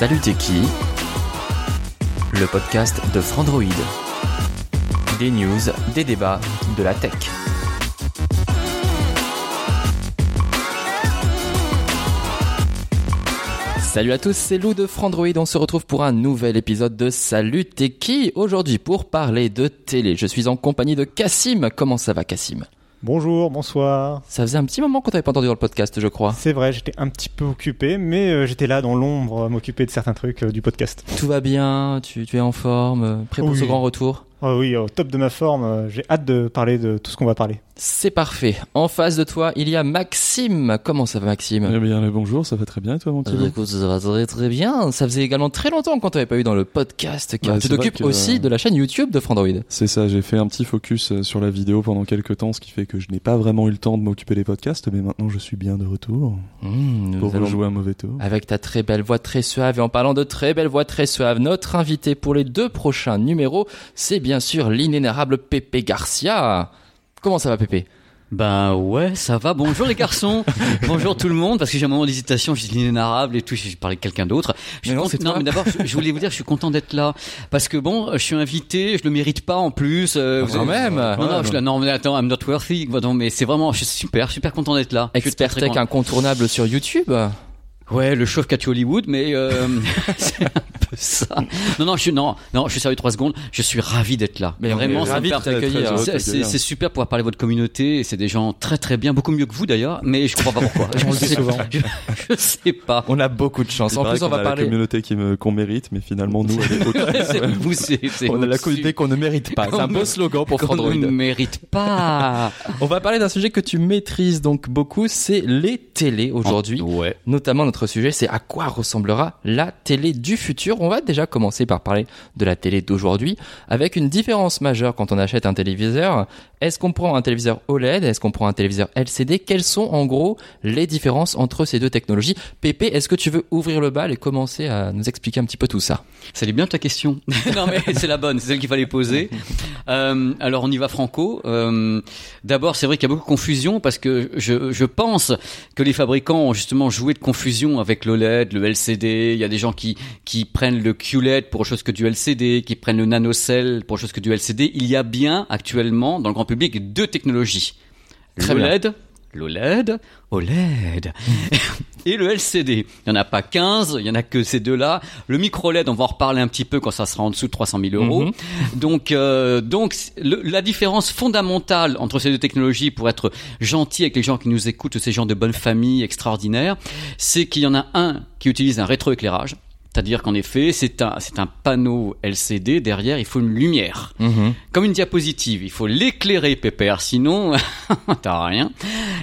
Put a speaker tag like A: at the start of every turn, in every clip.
A: Salut Le podcast de Frandroid. Des news, des débats, de la tech. Salut à tous, c'est Lou de Frandroid. On se retrouve pour un nouvel épisode de Salut t'es qui? Aujourd'hui pour parler de télé. Je suis en compagnie de Cassim. Comment ça va Cassim
B: Bonjour, bonsoir.
A: Ça faisait un petit moment qu'on t'avait pas entendu dans le podcast, je crois.
B: C'est vrai, j'étais un petit peu occupé, mais euh, j'étais là dans l'ombre à m'occuper de certains trucs euh, du podcast.
A: Tout va bien, tu, tu es en forme, euh, prêt pour
B: Oui.
A: ce grand retour
B: Ah oui, au top de ma forme, euh, j'ai hâte de parler de tout ce qu'on va parler.
A: C'est parfait. En face de toi, il y a Maxime. Comment ça va Maxime?
C: Eh bien, le bonjour, ça va très bien et toi, mon petit
A: Euh,
C: Lou
A: écoute, ça va très très bien. Ça faisait également très longtemps qu'on t'avait pas eu dans le podcast. Car tu t'occupes aussi de la chaîne YouTube de Frandroid.
C: C'est ça, j'ai fait un petit focus euh, sur la vidéo pendant quelques temps, ce qui fait que je n'ai pas vraiment eu le temps de m'occuper des podcasts, mais maintenant je suis bien de retour
A: Mmh, nous
C: pour
A: allons-
C: jouer un mauvais tour.
A: Avec ta très belle voix très suave. Et en parlant de très belle voix très suave, notre invité pour les deux prochains numéros, c'est bien sûr l'inénarrable Pépé Garcia. Comment ça va Pépé?
D: Ben ouais, ça va. Bonjour les garçons. Bonjour tout le monde. Parce que j'ai un moment d'hésitation, je dis l'inénarrable et tout, j'ai parlé de quelqu'un d'autre. Je
A: Mais non,
D: mais d'abord, je, je voulais vous dire, je suis content d'être là. Parce que bon, je suis invité, je le mérite pas en plus. euh, vous
A: Quand
D: avez-
A: même.
D: Non, non, je non, mais attends, I'm not worthy. Non, mais c'est vraiment, je suis super, super content d'être là. Je
A: Expert tech incontournable sur YouTube.
D: Ouais, le chauve catch Hollywood, mais euh, c'est un peu ça. Non, non, je suis non, non, je suis sérieux trois secondes. Je suis ravi d'être là.
A: Mais on
D: vraiment, C'est- C'est super de pouvoir parler de votre communauté. et C'est des gens très très bien, beaucoup mieux que vous d'ailleurs. Mais je comprends pas pourquoi.
B: On le dit souvent.
D: Je, je sais pas.
A: On a beaucoup de chance. En plus, on
C: qu'on
A: va
C: a la
A: parler.
C: communauté qui me- qu'on mérite, mais finalement, nous, elle est
D: vous, c'est-
A: On a la communauté qu'on ne mérite pas. C'est un beau slogan pour
D: Qu'on
A: Frandroid.
D: ne mérite pas.
A: On va parler d'un sujet que tu maîtrises donc beaucoup, c'est les télés aujourd'hui.
D: Ouais.
A: Notamment notre sujet, c'est à quoi ressemblera la télé du futur. On va déjà commencer par parler de la télé d'aujourd'hui, avec une différence majeure quand on achète un téléviseur. Est-ce qu'on prend un téléviseur OLED Est-ce qu'on prend un téléviseur LCD Quelles sont en gros les différences entre ces deux technologies? Pépé, est-ce que tu veux ouvrir le bal et commencer à nous expliquer un petit peu tout ça?
D: Ça allait bien ta question? non mais c'est la bonne, c'est celle qu'il fallait poser. Euh, alors on y va franco. Euh, D'abord c'est vrai qu'il y a beaucoup de confusion parce que je, je pense que les fabricants ont justement joué de confusion avec l'OLED, le LCD. Il y a des gens qui qui prennent le QLED pour autre chose que du LCD, qui prennent le nanocell pour autre chose que du LCD. Il y a bien actuellement dans le grand public deux technologies.
A: Très.
D: L'OLED, l'OLED, OLED et le LCD. Il n'y en a pas 15, il y en a que ces deux-là. Le micro LED, on va en reparler un petit peu quand ça sera en dessous de 300 000 euros.
A: Mhm.
D: Donc, euh, donc le- la différence fondamentale entre ces deux technologies, pour être gentil avec les gens qui nous écoutent, ces gens de bonne famille extraordinaires, c'est qu'il y en a un qui utilise un rétroéclairage. C'est-à-dire qu'en effet, c'est un, c'est un panneau LCD. Derrière, il faut une lumière comme une diapositive. Il faut l'éclairer, pépère, sinon t'as rien.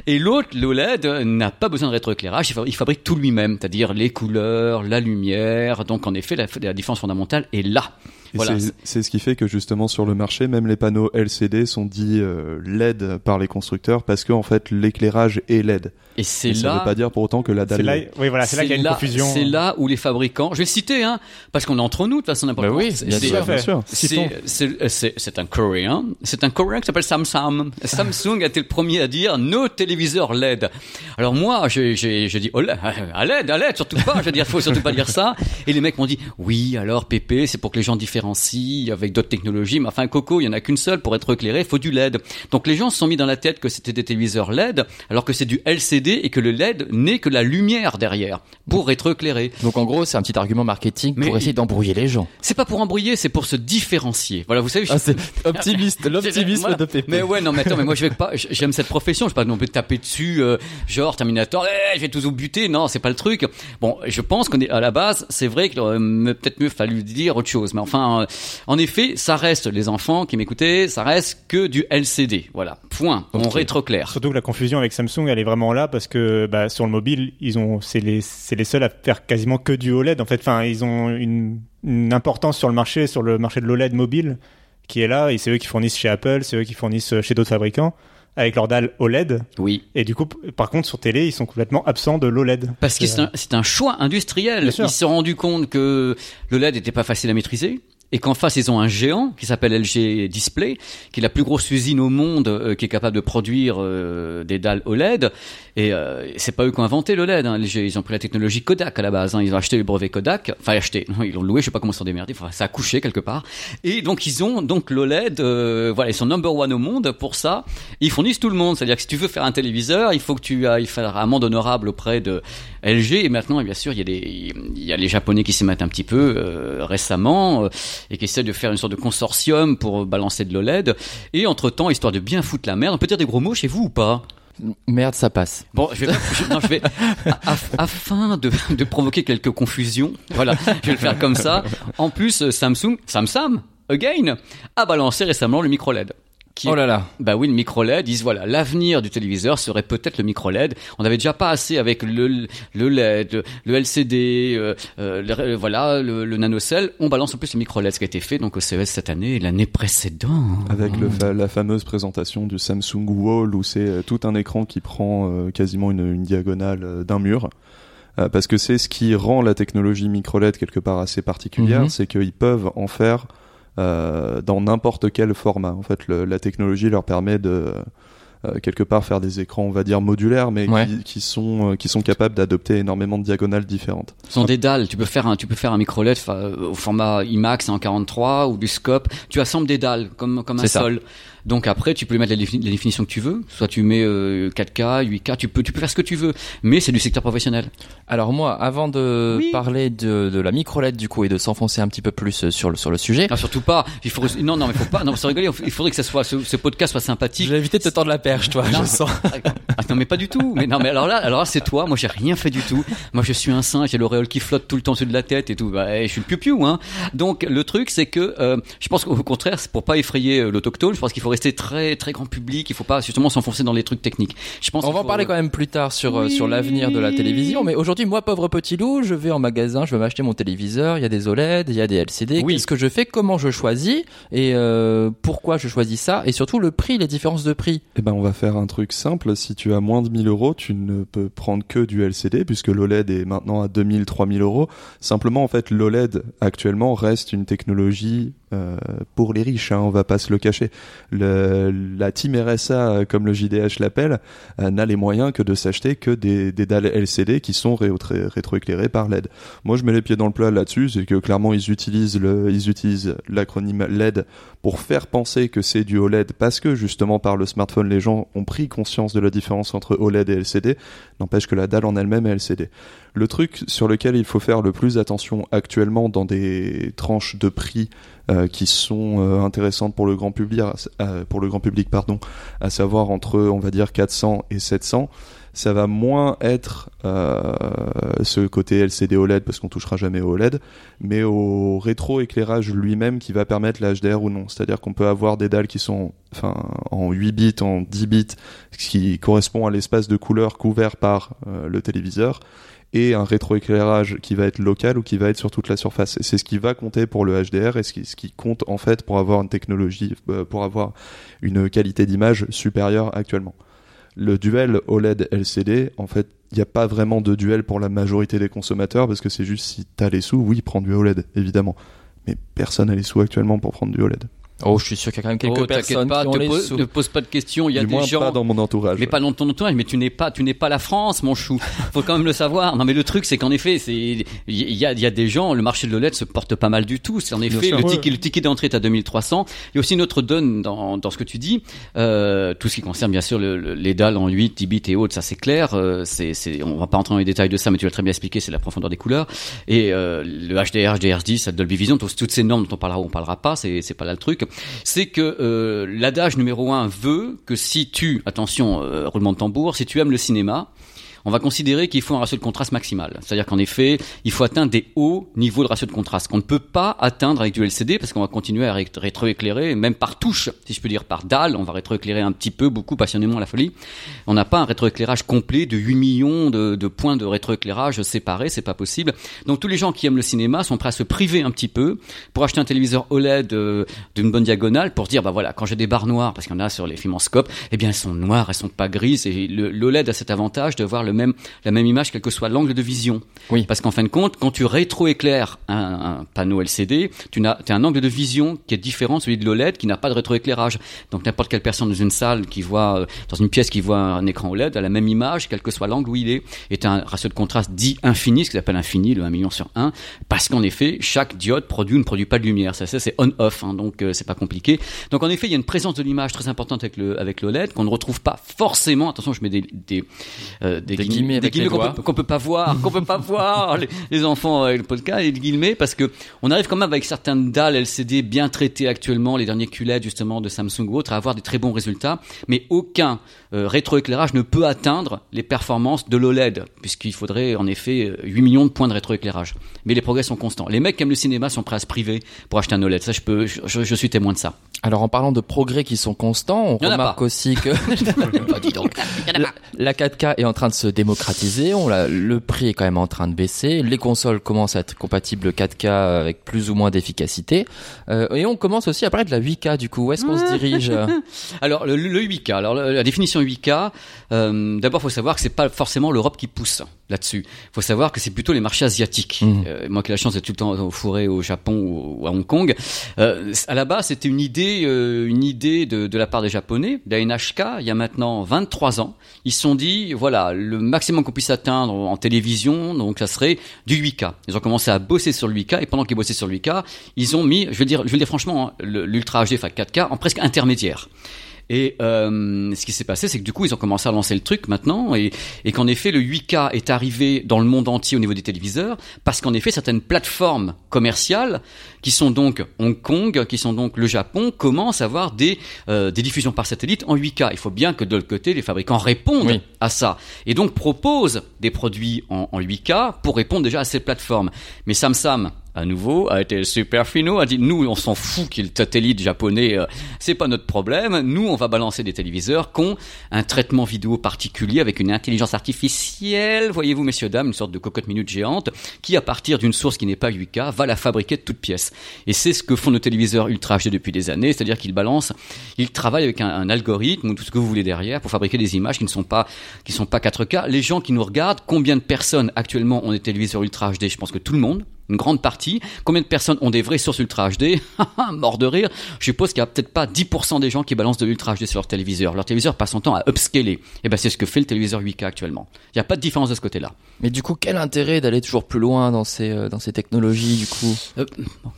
D: Et l'autre, l'OLED, n'a pas besoin de rétroéclairage. Il fabrique tout lui-même, c'est-à-dire les couleurs, la lumière. Donc en effet, la, la différence fondamentale est là. Voilà.
C: c'est- ce qui fait que justement sur le marché, même les panneaux LCD sont dits euh, LED par les constructeurs parce que en fait l'éclairage est LED.
D: Et c'est
C: Et ça ne
D: là.
C: veut pas dire pour autant que la dalle.
B: là, oui, voilà, c'est là qu'il y a une
D: là-
B: confusion.
D: C'est là où les fabricants, je vais citer, hein, parce qu'on est entre nous de toute façon n'importe
A: Bah
D: comment.
A: oui, bien
D: c'est-
A: sûr.
C: bien sûr.
B: Citons.
D: C'est un Coréen. C'est un Coréen qui s'appelle Samsung. Samsung a été le premier à dire nos téléviseurs LED. Alors moi, j'ai dit oh là, à LED, à LED, surtout pas. Je veux dire, faut surtout pas dire ça. Et les mecs m'ont dit oui, alors Pépé, c'est pour que les gens avec d'autres technologies. Mais enfin, Coco, il y en a qu'une seule pour être éclairé, faut du LED. Donc les gens se sont mis dans la tête que c'était des téléviseurs LED, alors que c'est du LCD et que le LED n'est que la lumière derrière pour être éclairé.
A: Donc en gros, c'est un petit argument marketing
D: Mais-
A: pour essayer d'embrouiller les gens.
D: C'est pas pour embrouiller, c'est pour se différencier. Voilà, vous savez. je-
A: Ah, c'est optimiste, l'optimisme
D: Voilà.
A: de Pépé.
D: Mais ouais, non, mais attends, mais moi je vais pas, j'aime cette profession, je vais pas non plus taper dessus, euh, genre Terminator, eh, je vais tous vous buter, non, c'est pas le truc. Bon, je pense qu'on est à la base, c'est vrai qu'il aurait me- peut-être mieux fallu dire autre chose, mais enfin hein. En effet, ça reste les enfants qui m'écoutaient, ça reste que du LCD. Voilà, point. On
A: Ok.
D: rétroclaire.
B: Surtout que la confusion avec Samsung, elle est vraiment là parce que bah, sur le mobile, ils ont, c'est les, c'est les seuls à faire quasiment que du OLED. En fait, enfin, ils ont une, une importance sur le marché, sur le marché de l'OLED mobile, qui est là. Et c'est eux qui fournissent chez Apple, c'est eux qui fournissent chez d'autres fabricants avec leur dalle OLED.
D: Oui.
B: Et du coup, par contre, sur télé, ils sont complètement absents de l'OLED.
D: Parce que c'est un, c'est un choix industriel.
B: Bien.
D: Ils se sont rendus compte que le LED n'était pas facile à maîtriser. Et qu'en face, ils ont un géant qui s'appelle LG Display, qui est la plus grosse usine au monde euh, qui est capable de produire euh, des dalles OLED. Et euh, c'est pas eux qui ont inventé le LED. Hein. Ils ont pris la technologie Kodak à la base. Hein. Ils ont acheté le brevet Kodak. Enfin, acheté. Ils l'ont loué. Je sais pas comment ils sont démerdés. Enfin, ça a couché quelque part. Et donc, ils ont donc l'OLED. Euh, voilà, ils sont number one au monde pour ça. Ils fournissent tout le monde. C'est-à-dire que si tu veux faire un téléviseur, il faut que tu ailles faire un amende honorable auprès de LG. Et maintenant, bien sûr, il y a il y a les Japonais qui s'y mettent un petit peu euh, récemment euh, et qui essaient de faire une sorte de consortium pour balancer de l'OLED. Et entre temps, histoire de bien foutre la merde, on peut dire des gros mots chez vous ou pas?
A: Merde, ça passe.
D: Bon, je vais, je- non, je vais afin de, de provoquer quelques confusions. Voilà, je vais le faire comme ça. En plus, euh, Samsung, Samsung, again, a balancé récemment le micro LED. Qui,
A: Oh là là.
D: bah oui, le micro LED, ils disent voilà, l'avenir du téléviseur serait peut-être le micro LED. On avait déjà pas assez avec le, le LED, le LCD, euh, euh, le- euh, voilà, le, le nanocell. On balance en plus le micro LED, ce qui a été fait donc au CES cette année et l'année précédente.
C: Avec le fa- la fameuse présentation du Samsung Wall où c'est euh, tout un écran qui prend euh, quasiment une, une diagonale d'un mur. Parce que c'est ce qui rend la technologie micro-LED quelque part assez particulière,
A: Mhm.
C: c'est qu'ils peuvent en faire euh, dans n'importe quel format. En fait, la technologie leur permet de euh, quelque part faire des écrans, on va dire modulaires, mais
A: Ouais.
C: qui, qui sont euh, qui sont capables d'adopter énormément de diagonales différentes.
D: Ce sont des dalles. Tu peux faire un, tu peux faire un micro LED fa- au format IMAX en 43 ou du scope. Tu assembles des dalles comme comme un
A: C'est ça.
D: sol. Donc après, tu peux lui mettre la, la définition que tu veux. Soit tu mets euh, 4K, 8K, tu peux, tu peux faire ce que tu veux. Mais c'est du secteur professionnel.
A: Alors moi, avant de
D: Oui.
A: parler de, de la micro-LED du coup et de s'enfoncer un petit peu plus euh, sur le, sur le sujet,
D: surtout pas. Il faut, non, non, mais faut pas. Non, sans rigoler. Il faudrait que ça soit, ce, ce podcast soit sympathique.
A: j'ai évité de te tendre la perche, toi,
D: Non.
A: je sens.
D: Ah, non, mais pas du tout. Mais non, mais alors là, alors là, c'est toi. Moi, j'ai rien fait du tout. Moi, je suis un singe. J'ai l'auréole qui flotte tout le temps au-dessus de la tête et tout. Bah, eh, je suis le piou-piou, hein. Donc, le truc, c'est que euh, je pense qu'au contraire, c'est pour pas effrayer euh, l'autochtone. Je pense qu'il faut rester très, très grand public. Il faut pas justement s'enfoncer dans les trucs techniques. Je pense.
A: On va en parler quand même plus tard sur, euh,
D: Oui.
A: sur l'avenir de la télévision, mais aujourd'hui, moi, pauvre petit loup, je vais en magasin, je veux m'acheter mon téléviseur, il y a des OLED, il y a des LCD,
D: Oui.
A: qu'est-ce que je fais, comment je choisis, et euh, pourquoi je choisis ça, et surtout le prix, les différences de prix.
C: Eh ben, on va faire un truc simple. Si tu as moins de 1000 euros, tu ne peux prendre que du LCD puisque l'OLED est maintenant à 2000, 3000 euros. Simplement, en fait, l'OLED actuellement reste une technologie euh, pour les riches. Hein, on va pas se le cacher. Le, la team RSA, euh, comme le JDH l'appelle, euh, n'a les moyens que de s'acheter que des, des dalles LCD qui sont ré- ré- rétroéclairées par LED. Moi, je mets les pieds dans le plat là-dessus, c'est que clairement, ils utilisent le, ils utilisent l'acronyme LED pour faire penser que c'est du OLED parce que justement par le smartphone les gens ont pris conscience de la différence entre OLED et LCD n'empêche que la dalle en elle-même est LCD le truc sur lequel il faut faire le plus attention actuellement dans des tranches de prix euh, qui sont euh, intéressantes pour le grand public euh, pour le grand public pardon à savoir entre on va dire 400 et 700 ça va moins être euh, ce côté LCD OLED parce qu'on touchera jamais au OLED mais au rétroéclairage lui-même qui va permettre la HDR ou non. C'est-à-dire qu'on peut avoir des dalles qui sont enfin, en 8 bits, en 10 bits, ce qui correspond à l'espace de couleur couvert par euh, le téléviseur, et un rétroéclairage qui va être local ou qui va être sur toute la surface. C'est ce qui va compter pour le HDR et ce qui, ce qui compte en fait pour avoir une technologie, euh, pour avoir une qualité d'image supérieure actuellement. Le duel OLED LCD, en fait, il n'y a pas vraiment de duel pour la majorité des consommateurs parce que c'est juste si t'as les sous, oui, prends du OLED, évidemment. Mais personne n'a les sous actuellement pour prendre du OLED.
A: Oh, je suis sûr qu'il y a quand même quelques
D: Oh,
A: personnes
D: pas,
A: qui ont
D: te
A: les
D: pose,
A: sous.
D: ne pose pas de questions. Il y a
C: du
D: des
C: moins
D: gens.
C: pas dans mon entourage.
D: Mais pas dans ton entourage, mais tu n'es pas, tu n'es pas la France, mon chou. Faut quand même le savoir. Non, mais le truc, c'est qu'en effet, c'est, il y a, il y a des gens, le marché de l'OLED se porte pas mal du tout. C'est en effet, le ticket, le ticket d'entrée est à 2300. Il y a aussi une autre donne dans, dans ce que tu dis, euh, tout ce qui concerne bien sûr le- le- les dalles en 8, 10 bits et autres, ça c'est clair. Euh, c'est, c'est, on va pas rentrer dans les détails de ça, mais tu l'as très bien expliqué, c'est la profondeur des couleurs. Et euh, le HDR, HDR10, la Dolby Vision, tous- toutes ces normes dont on parlera ou on parlera pas, c'est, c'est pas là le truc. C'est que euh, l'adage numéro un veut que si tu, attention, euh, roulement de tambour, si tu aimes le cinéma, on va considérer qu'il faut un ratio de contraste maximal. C'est-à-dire qu'en effet, il faut atteindre des hauts niveaux de ratio de contraste qu'on ne peut pas atteindre avec du LCD parce qu'on va continuer à ré- rétroéclairer, même par touche, si je peux dire par dalle, on va rétroéclairer un petit peu, beaucoup passionnément la folie. On n'a pas un rétroéclairage complet de 8 millions de, points de rétroéclairage séparés, c'est pas possible. Donc tous les gens qui aiment le cinéma sont prêts à se priver un petit peu pour acheter un téléviseur OLED euh, d'une bonne diagonale pour dire bah voilà quand j'ai des barres noires parce qu'il y en a sur les films en scope eh bien elles sont noires elles sont pas grises et le l'OLED a cet avantage de voir le même la même image quel que soit l'angle de vision.
A: Oui.
D: parce qu'en fin de compte quand tu rétroéclaires un, un panneau LCD tu as, un angle de vision qui est différent de celui de l'OLED qui n'a pas de rétroéclairage. Donc n'importe quelle personne dans une salle qui voit euh, dans une pièce qui voit un écran OLED a la même image quel que soit l'angle où il est. Est un ratio de contraste dit infini ce qu'ils appellent infini le 1 million sur 1 parce qu'en effet chaque diode produit ou ne produit pas de lumière. Ça, ça c'est on-off hein, donc euh, c'est pas compliqué. Donc en effet il y a une présence de l'image très importante avec le avec l'OLED qu'on ne retrouve pas forcément. Attention je mets des des, euh,
A: Des guillemets
D: des
A: les
D: qu'on peut, peut pas voir qu'on peut pas voir les, les enfants avec le podcast et les guillemets parce que on arrive quand même avec certaines dalles LCD bien traitées actuellement les derniers QLED justement de Samsung ou autres à avoir des très bons résultats. Mais aucun euh, rétroéclairage ne peut atteindre les performances de l'OLED puisqu'il faudrait en effet euh, 8 millions de points de rétroéclairage. Mais les progrès sont constants. Les mecs qui aiment le cinéma sont prêts à se priver pour acheter un OLED ça je peux je, je- je suis témoin de ça.
A: Alors en parlant de progrès qui sont constants, on remarque aussi que la, la 4K est en train de se démocratiser, on l'a- le prix est quand même en train de baisser, les consoles commencent à être compatibles 4K avec plus ou moins d'efficacité, Euh, et on commence aussi à parler de la 8K du coup, où est-ce qu'on se dirige?
D: Alors le, le 8K, alors la définition 8K, euh, d'abord faut savoir que c'est pas forcément l'Europe qui pousse là-dessus. faut savoir que c'est plutôt les marchés asiatiques.
A: Mhm.
D: Euh, moi qui ai la chance d'être tout le temps au fourré au Japon ou, ou à Hong Kong, euh, à la base c'était une idée, euh, une idée de, de la part des Japonais, d'ANHK, il y a maintenant 23 ans. Ils se sont dit voilà le maximum qu'on puisse atteindre en télévision, donc ça serait du 8K. Ils ont commencé à bosser sur le 8K et pendant qu'ils bossaient sur le 8K, ils ont mis, je veux dire, je veux le dire franchement, hein, le- l'ultra HD, enfin 4K, en presque intermédiaire. Et euh, ce qui s'est passé, c'est que du coup, ils ont commencé à lancer le truc maintenant, et, et qu'en effet, le 8K est arrivé dans le monde entier au niveau des téléviseurs, parce qu'en effet, certaines plateformes commerciales, qui sont donc Hong Kong, qui sont donc le Japon, commencent à avoir des, euh, des diffusions par satellite en 8K. Il faut bien que de l'autre côté, les fabricants répondent
A: Oui.
D: à ça, et donc proposent des produits en, en 8K pour répondre déjà à ces plateformes. Mais Samsung, à nouveau, a été super finot, a dit nous, on s'en fout qu'il satellite japonais, euh, c'est pas notre problème. Nous, on va balancer des téléviseurs qui ont un traitement vidéo particulier avec une intelligence artificielle, voyez-vous, messieurs dames, une sorte de cocotte minute géante, qui à partir d'une source qui n'est pas 8K va la fabriquer de toutes pièces. Et c'est ce que font nos téléviseurs ultra HD depuis des années, c'est-à-dire qu'ils balancent, ils travaillent avec un, un algorithme ou tout ce que vous voulez derrière pour fabriquer des images qui ne sont pas qui sont pas 4K. Les gens qui nous regardent, combien de personnes actuellement ont des téléviseurs ultra HD Je pense que tout le monde une grande partie. Combien de personnes ont des vraies sources Ultra HD Mort de rire. Je suppose qu'il y a peut-être pas 10% des gens qui balancent de l'Ultra HD sur leur téléviseur. Leur téléviseur passe son temps à upscaler. Et ben c'est ce que fait le téléviseur 8K actuellement. Il n'y a pas de différence de ce côté-là.
A: Mais du coup, quel intérêt d'aller toujours plus loin dans ces, euh, dans ces technologies du coup?
D: Euh,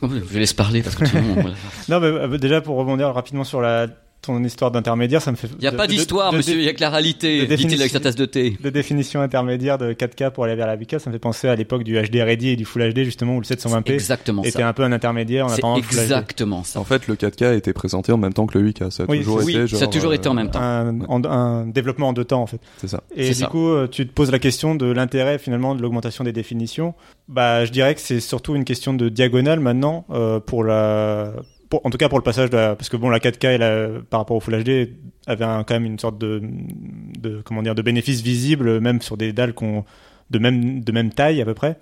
D: je laisse parler parce que tout le monde-.
B: Non, mais euh, déjà pour rebondir rapidement sur la ton histoire d'intermédiaire, ça me fait.
D: Il n'y a
B: de-
D: pas d'histoire, monsieur. Il n'y a que la réalité.
B: de
D: Dit-il avec
B: définition-
D: sa tasse de thé.
B: de définition intermédiaire de 4K pour aller vers la 8K, ça me fait penser à l'époque du HD ready et du Full HD justement où le 720p
D: Exactement
B: était
D: ça.
B: un peu un intermédiaire en attendant
D: exactement ça.
C: En fait, le 4K a été présenté en même temps que le 8K. Ça a
B: Oui,
C: toujours été
D: oui,
C: genre,
D: ça a toujours
C: euh,
D: été en même temps.
B: Un, en- un développement en deux temps en fait.
C: C'est ça.
B: Et du
D: ça.
B: coup, euh, tu te poses la question de l'intérêt finalement de l'augmentation des définitions. Bah, je dirais que c'est surtout une question de diagonale maintenant euh, pour la, pour- en tout cas pour le passage de la- parce que bon, la 4K et la- par rapport au Full HD avait un- quand même une sorte de, de comment dire, de bénéfice visible même sur des dalles qu'on de même de même taille à peu près.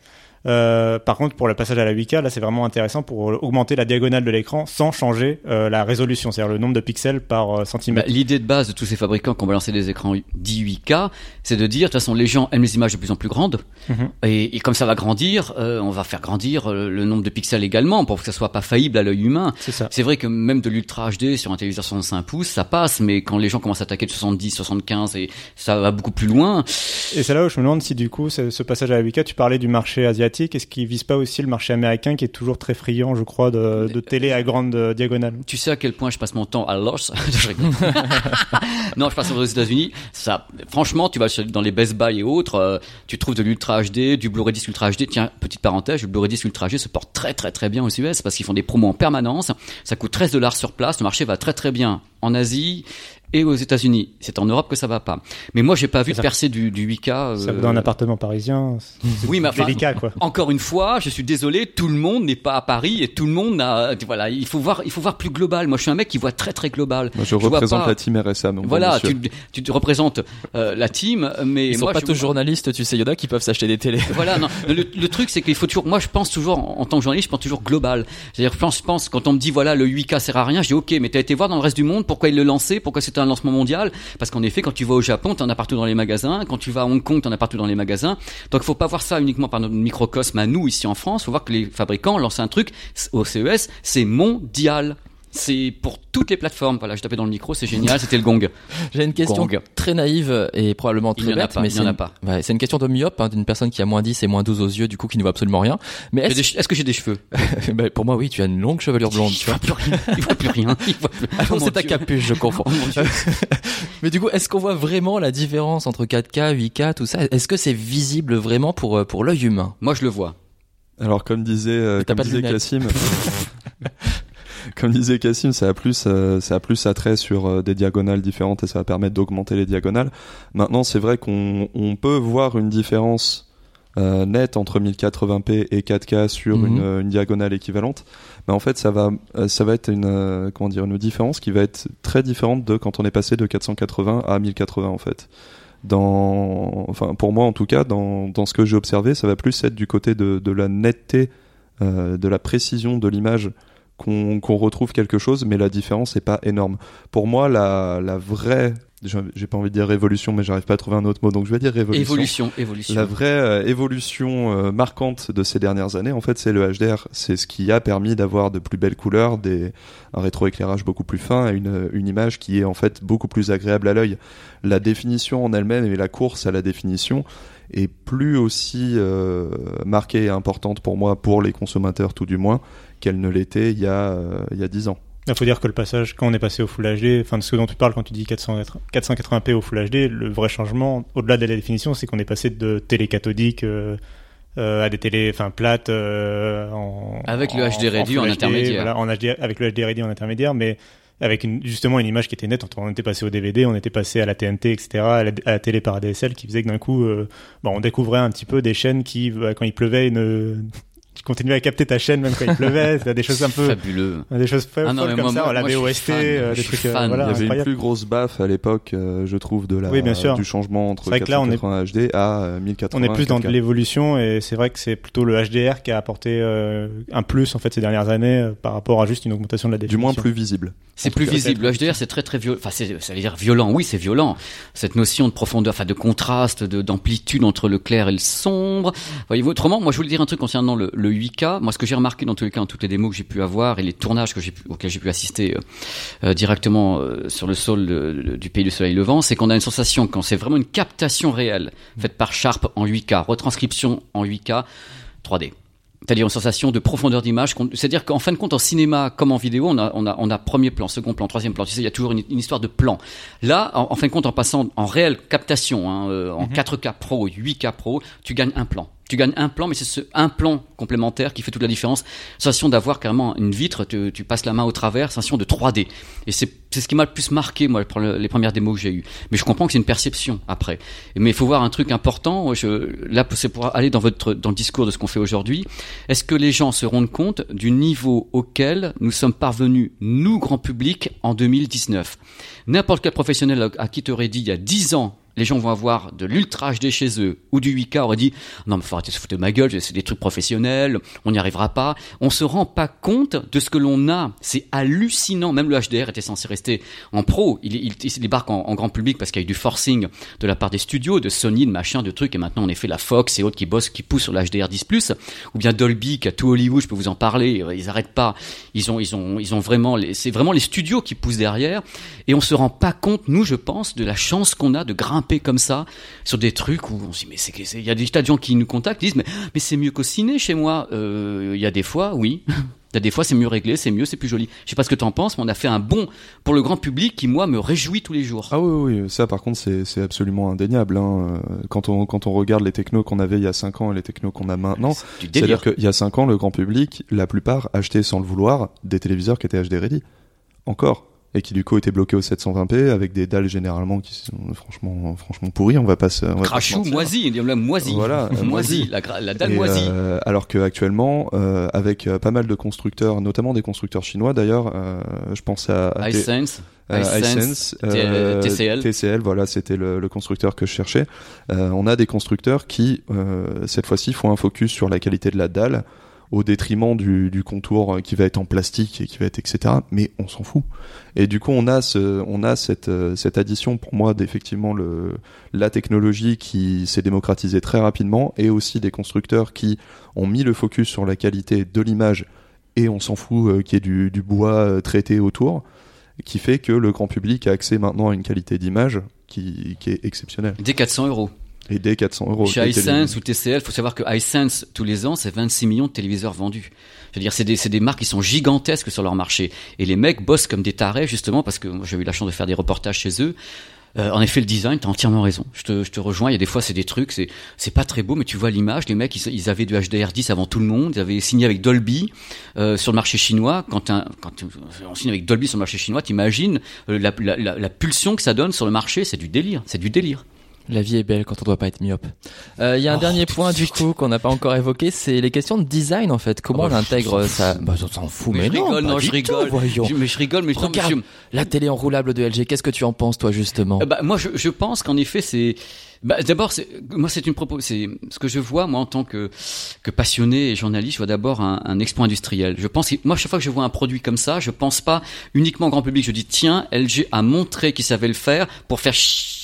B: Euh, par contre, pour le passage à la 8K, là, c'est vraiment intéressant pour augmenter la diagonale de l'écran sans changer euh, la résolution, c'est-à-dire le nombre de pixels par euh,
D: Bah,
B: centimètre.
D: L'idée de base de tous ces fabricants qui ont balancé des écrans 18K, c'est de dire, de toute façon, les gens aiment les images de plus en plus grandes,
B: Mhm.
D: et, et comme ça va grandir, euh, on va faire grandir euh, le nombre de pixels également, pour que ça soit pas faillible à l'œil humain.
B: C'est
D: vrai que même de l'ultra HD sur un téléviseur 65 pouces, ça passe, mais quand les gens commencent à attaquer de 70, 75, et ça va beaucoup plus loin,
B: Et c'est là où je me demande si du coup, ce passage à la 8K, tu parlais du marché asiatique, est-ce qu'il vise pas aussi le marché américain qui est toujours très friand, je crois, de, de télé à grande euh, diagonale
D: Tu sais à quel point je passe mon temps à Los. Non, je passe aux États-Unis. Ça, franchement, tu vas dans les Best Buy et autres, euh, tu trouves de l'Ultra HD, du Blu-ray 10 Ultra HD. Tiens, petite parenthèse, le Blu-ray 10 Ultra HD se porte très très très bien aux US parce qu'ils font des promos en permanence. Ça coûte 13 dollars sur place. Le marché va très très bien en Asie et aux États-Unis. C'est en Europe que ça va pas. Mais moi, j'ai pas vu de percée du, du 8K.
B: Ça
D: euh,
B: dans un appartement parisien. c'est-
D: Oui, mais
B: c'est
D: enfin,
B: délicat, quoi.
D: Encore une fois, je suis désolé, tout le monde n'est pas à Paris et tout le monde n'a. Voilà, il faut voir, il faut voir plus global. Moi, je suis un mec qui voit très très global.
C: Moi, je, représente
D: pas-
C: la team RSA. mon bon
D: Voilà, tu, tu te représentes euh, la team, mais
A: Ils sont
D: moi,
A: pas
D: je-
A: tous journalistes, tu sais, Yoda, qui peuvent s'acheter des télés.
D: Voilà, non. Le, le truc, c'est qu'il faut toujours. Moi, je pense toujours en, en tant que journaliste, je pense toujours global. C'est-à-dire, je pense, je pense quand on me dit voilà, le 8K sert à rien, je dis ok, mais t'as été voir dans le reste du monde pourquoi ils le lançaient, pourquoi un lancement mondial Parce qu'en effet, quand tu vas au Japon, t'en as partout dans les magasins. Quand tu vas à Hong Kong, t'en as partout dans les magasins. Donc, faut pas voir ça uniquement par notre microcosme à nous ici en France. Faut voir que les fabricants lancent un truc au CES, c'est mondial. C'est pour toutes les plateformes. Voilà, je tapais dans le micro, c'est génial. C'était le gong.
A: J'ai une question
D: Gong.
A: très naïve et probablement
D: Il
A: très
D: a
A: bête,
D: pas,
A: mais
D: il
A: c'est
D: n'y en a
A: une-
D: pas.
A: ouais, c'est une question de myope, hein, d'une personne qui a moins 10 et moins 12 aux yeux, du coup qui ne voit absolument rien. Mais
D: J'ai
A: est-ce
D: des che- Est-ce que j'ai des cheveux
A: bah, pour moi, oui, tu as une longue chevelure blonde.
D: Il
A: vois.
D: voit plus rien. Il voit plus rien. Il voit plus-
A: Ah
D: Oh,
A: c'est ta capuche, je confonds.
D: Oh.
A: Mais du coup, est-ce qu'on voit vraiment la différence entre 4K, 8K, tout ça? Est-ce que c'est visible vraiment pour, euh, pour l'œil humain?
D: Moi, je le vois.
C: Alors comme disait, euh, comme disait. Cassim, comme disait Cassim, ça a plus, euh, ça a plus attrait sur euh, des diagonales différentes et ça va permettre d'augmenter les diagonales. Maintenant, c'est vrai qu'on on peut voir une différence euh, nette entre 1080p et 4K sur
A: Mhm.
C: une, une diagonale équivalente. Mais en fait, ça va, ça va être une, comment dire, une différence qui va être très différente de quand on est passé de 480 à 1080 en fait. Dans, enfin, pour moi en tout cas, dans, dans ce que j'ai observé, ça va plus être du côté de, de la netteté, de la précision de l'image qu'on retrouve quelque chose, mais la différence n'est pas énorme. Pour moi, la, la vraie, j'ai j'ai pas envie de dire révolution, mais j'arrive pas à trouver un autre mot, donc je vais dire révolution.
D: Évolution, évolution.
C: La vraie euh, évolution euh, marquante de ces dernières années, en fait, c'est le HDR. C'est ce qui a permis d'avoir de plus belles couleurs, des, un rétroéclairage beaucoup plus fin et une, une image qui est en fait beaucoup plus agréable à l'œil. La définition en elle-même et la course à la définition est plus aussi euh, marquée et importante pour moi, pour les consommateurs tout du moins, qu'elle ne l'était il y a euh, il y a dix ans.
B: Il faut dire que le passage, quand on est passé au Full HD, enfin de ce dont tu parles quand tu dis 480 480p au Full HD, le vrai changement, au-delà de la définition, c'est qu'on est passé de télé cathodique euh, euh, à des télés, enfin plates, euh, en,
D: Avec le HD réduit en intermédiaire.
B: voilà, en HD, avec le HD réduit en intermédiaire, mais avec une, justement une image qui était nette. On était passé au DVD, on était passé à la TNT, etc., à la, à la télé par ADSL, qui faisait que d'un coup, euh, bon, on découvrait un petit peu des chaînes qui, euh, quand il pleuvait, ne, qui continuaient à capter ta chaîne même quand il pleuvait. C'était des choses un peu,
D: Fabuleux.
B: des choses
D: Ah non,
B: comme
D: moi-
B: ça.
D: moi-
B: on l'avait
D: moi, je
B: au
D: suis
B: ST,
D: fan.
B: euh, des trucs, euh,
D: fan.
B: voilà,
C: il y avait
B: incroyable.
C: une plus grosse baffe à l'époque, euh, je trouve, de la,
B: Oui, bien sûr.
C: du changement entre
B: C'est vrai que là, on est-
C: 480 HD à euh, 1080.
B: On est plus dans de
C: 4K.
B: l'évolution et c'est vrai que c'est plutôt le HDR qui a apporté euh, un plus en fait ces dernières années euh, par rapport à juste une augmentation de la
C: Du
B: définition.
C: moins plus visible.
D: C'est plus visible. Le HDR, c'est très très violent. Enfin, c'est, ça veut dire violent. Oui, c'est violent. Cette notion de profondeur, enfin de contraste, de, d'amplitude entre le clair et le sombre. Voyez-vous, autrement, moi, je voulais dire un truc concernant le, le 8K. Moi, ce que j'ai remarqué dans tous les cas, dans toutes les démos que j'ai pu avoir et les tournages que j'ai pu, auxquels j'ai pu assister euh, euh, directement euh, sur le sol de- du pays du soleil levant, c'est qu'on a une sensation quand c'est vraiment une captation réelle faite par Sharp en 8K, retranscription en 8K, 3D. C'est-à-dire une sensation de profondeur d'image. C'est-à-dire qu'en fin de compte, en cinéma comme en vidéo, on a, on a, on a premier plan, second plan, troisième plan. Tu sais, il y a toujours une, une histoire de plan. Là, en, en fin de compte, en passant en réelle captation, hein, en 4K Pro, 8K Pro, tu gagnes un plan. Tu gagnes un plan, mais c'est ce un plan complémentaire qui fait toute la différence. Sensation d'avoir carrément une vitre, tu, tu passes la main au travers, sensation de 3D. Et c'est ce qui m'a le plus marqué, moi, les premières démos que j'ai eues. Mais je comprends que c'est une perception après. Mais il faut voir un truc important. Je, là, c'est pour aller dans votre dans le discours de ce qu'on fait aujourd'hui. Est-ce que les gens se rendent compte du niveau auquel nous sommes parvenus, nous, grand public, en 2019 N'importe quel professionnel à qui t'aurais dit il y a 10 ans, les gens vont avoir de l'ultra HD chez eux ou du 8K aurait dit non mais faut arrêter de se foutre de ma gueule, c'est des trucs professionnels, on n'y arrivera pas. On se rend pas compte de ce que l'on a. C'est hallucinant. Même le HDR était censé rester en pro. Il, il, débarque en, grand public parce qu'il y a eu du forcing de la part des studios, de Sony, de machin, de trucs. Et maintenant on est fait la Fox et autres qui bossent, qui poussent sur le HDR 10+. Ou bien Dolby qui a tout Hollywood, je peux vous en parler. Ils arrêtent pas. Ils ont, ils ont, ils ont vraiment, c'est vraiment les studios qui poussent derrière. Et on se rend pas compte, nous, je pense, de la chance qu'on a de grimper comme ça sur des trucs où on se dit mais c'est, il y a des tas de gens qui nous contactent, qui disent mais, mais c'est mieux qu'au ciné chez moi. Euh, Il y a des fois, oui. Il y a des fois, c'est mieux réglé, c'est mieux, c'est plus joli. Je sais pas ce que t'en penses, mais on a fait un bon pour le grand public qui, moi, me réjouit tous les jours.
C: Ah oui, oui, ça par contre c'est c'est absolument indéniable. Hein. Euh, Quand on quand on regarde les technos qu'on avait il y a 5 ans et les technos qu'on a maintenant, c'est-à-dire qu'il y a 5 ans, le grand public, la plupart achetaient sans le vouloir des téléviseurs qui étaient HD ready. Encore. Et qui du coup était bloqué au 720p avec des dalles généralement qui sont franchement franchement pourries. On va pas se on va
D: Crachou, moisi, la moisi.
C: Voilà,
D: moisi, la, la dalle
C: Et,
D: moisie.
C: euh, alors que actuellement, euh, avec euh, pas mal de constructeurs, notamment des constructeurs chinois d'ailleurs, euh, je pense à, à
D: iSense. TCL.
C: TCL, voilà, c'était le, le constructeur que je cherchais. On a des constructeurs qui, cette fois-ci, font un focus sur la qualité de la dalle au détriment du, du contour euh, qui va être en plastique et qui va être etc. Mais on s'en fout. Et du coup, on a ce, on a cette, euh, cette addition pour moi d'effectivement le, la technologie qui s'est démocratisée très rapidement et aussi des constructeurs qui ont mis le focus sur la qualité de l'image et on s'en fout euh, qu'il y ait du, du bois traité autour, qui fait que le grand public a accès maintenant à une qualité d'image qui, qui est exceptionnelle.
D: Dès 400 euros.
C: Et dès 400 euros.
D: Chez
C: les
D: iSense ou TCL, faut savoir que iSense, tous les ans, c'est 26 millions de téléviseurs vendus. Je veux dire, c'est des, des marques qui sont gigantesques sur leur marché. Et les mecs bossent comme des tarés, justement, parce que j'ai eu la chance de faire des reportages chez eux. Euh, en effet, le design, t'as entièrement raison. Je te, je te rejoins. Il y a des fois, c'est des trucs, c'est, c'est pas très beau, mais tu vois l'image. Les mecs, ils, ils avaient du HDR10 avant tout le monde. Ils avaient signé avec Dolby euh, sur le marché chinois. Quand, un- quand on signe avec Dolby sur le marché chinois, t'imagines euh, la, la, la, la pulsion que ça donne sur le marché. C'est du délire. C'est du délire.
A: La vie est belle quand on doit pas être myope. Euh, Il y a un dernier point du coup qu'on n'a pas encore évoqué, c'est les questions de design en fait. Comment
D: Oh,
A: on intègre ça Bah on s'en fout,
D: Mais
A: mais,
D: je
A: non,
D: rigole, non, je
A: tout,
D: rigole.
A: voyons.
D: Je- mais je rigole, mais je-
A: Regarde
D: je-
A: la télé enroulable de LG. Qu'est-ce que tu en penses toi justement?
D: Euh, bah, moi, je, je pense qu'en effet, c'est. Bah, d'abord, c'est, moi, c'est une propos. C'est ce que je vois moi en tant que que passionné et journaliste. Je vois d'abord un, un expo industriel. Je pense que moi, chaque fois que je vois un produit comme ça, je pense pas uniquement au grand public. Je dis tiens, LG a montré qu'il savait le faire pour faire ch-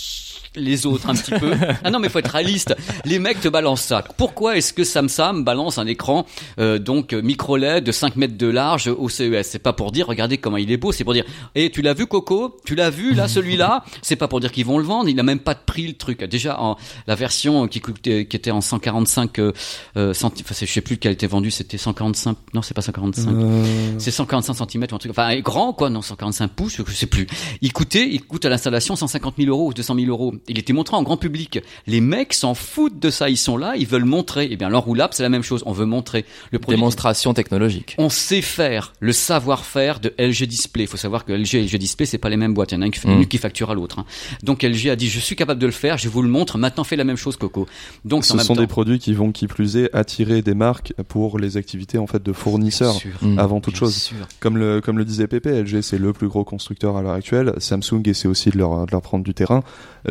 D: les autres un petit peu. Ah non, mais faut être réaliste. Les mecs te balancent ça. Pourquoi est-ce que Samsung balance un écran euh, donc micro LED de 5 mètres de large au CES C'est pas pour dire regardez comment il est beau, c'est pour dire et tu l'as vu Coco? Tu l'as vu là celui-là C'est pas pour dire qu'ils vont le vendre, il a même pas de prix le truc. Déjà en la version qui coûtait qui était en 145 euh, euh, centi- enfin c'est- je sais plus quelle était vendue, c'était 145 non, c'est pas 145.
C: Euh,
D: C'est 145 cm ou un truc, enfin grand quoi, non 145 pouces, je sais plus. Il coûtait, il coûte à l'installation 150 000 euros ou 200 000 euros. Il était montré en grand public. Les mecs s'en foutent de ça, ils sont là, ils veulent montrer. Eh bien l'enroulable c'est la même chose, on veut montrer le produit.
A: Démonstration technologique.
D: On sait faire le savoir-faire de LG Display. Il faut savoir que LG et LG Display, c'est pas les mêmes boîtes. Il y en a une qui,
A: Mm.
D: une qui facture à l'autre. hein. Donc LG a dit, je suis capable de le faire, je vous le montre. Maintenant, fais la même chose, Coco. Donc,
C: ce
D: même
C: sont
D: temps.
C: des produits qui vont, qui plus est, attirer des marques pour les activités en fait de fournisseurs.
D: Sûr.
C: Avant toute
D: bien
C: chose,
D: sûr.
C: comme le comme le disait Pépé, LG c'est le plus gros constructeur à l'heure actuelle. Samsung essaie aussi de leur de leur prendre du terrain.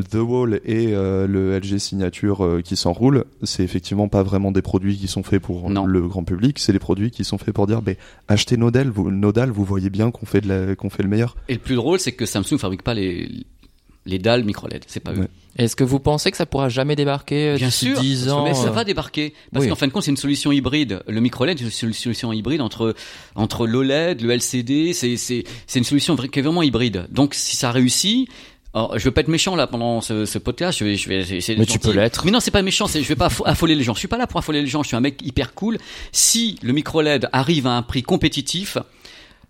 C: The Wall et euh, le LG Signature euh, qui s'enroulent, c'est effectivement pas vraiment des produits qui sont faits pour
D: Non.
C: le grand public. C'est des produits qui sont faits pour dire, ben achetez nos dalles, vous, nos dalles, vous voyez bien qu'on fait de la, qu'on fait le meilleur.
D: Et le plus drôle, c'est que Samsung fabrique pas les, les dalles micro LED. C'est pas eux.
C: Ouais.
A: Est-ce que vous pensez que ça pourra jamais débarquer euh,
D: Bien sûr,
A: 10 ans
D: mais ça va débarquer parce
A: oui.
D: qu'en fin de compte c'est une solution hybride. Le micro LED c'est une solution hybride entre entre l'OLED, le LCD, c'est c'est c'est une solution qui est vraiment hybride. Donc si ça réussit alors, je veux pas être méchant là pendant ce, ce podcast. Je vais, je vais essayer
A: Mais tu peux l'être.
D: Mais non, c'est pas méchant. Je vais pas affo- affoler les gens. Je suis pas là pour affoler les gens. Je suis un mec hyper cool. Si le micro LED arrive à un prix compétitif,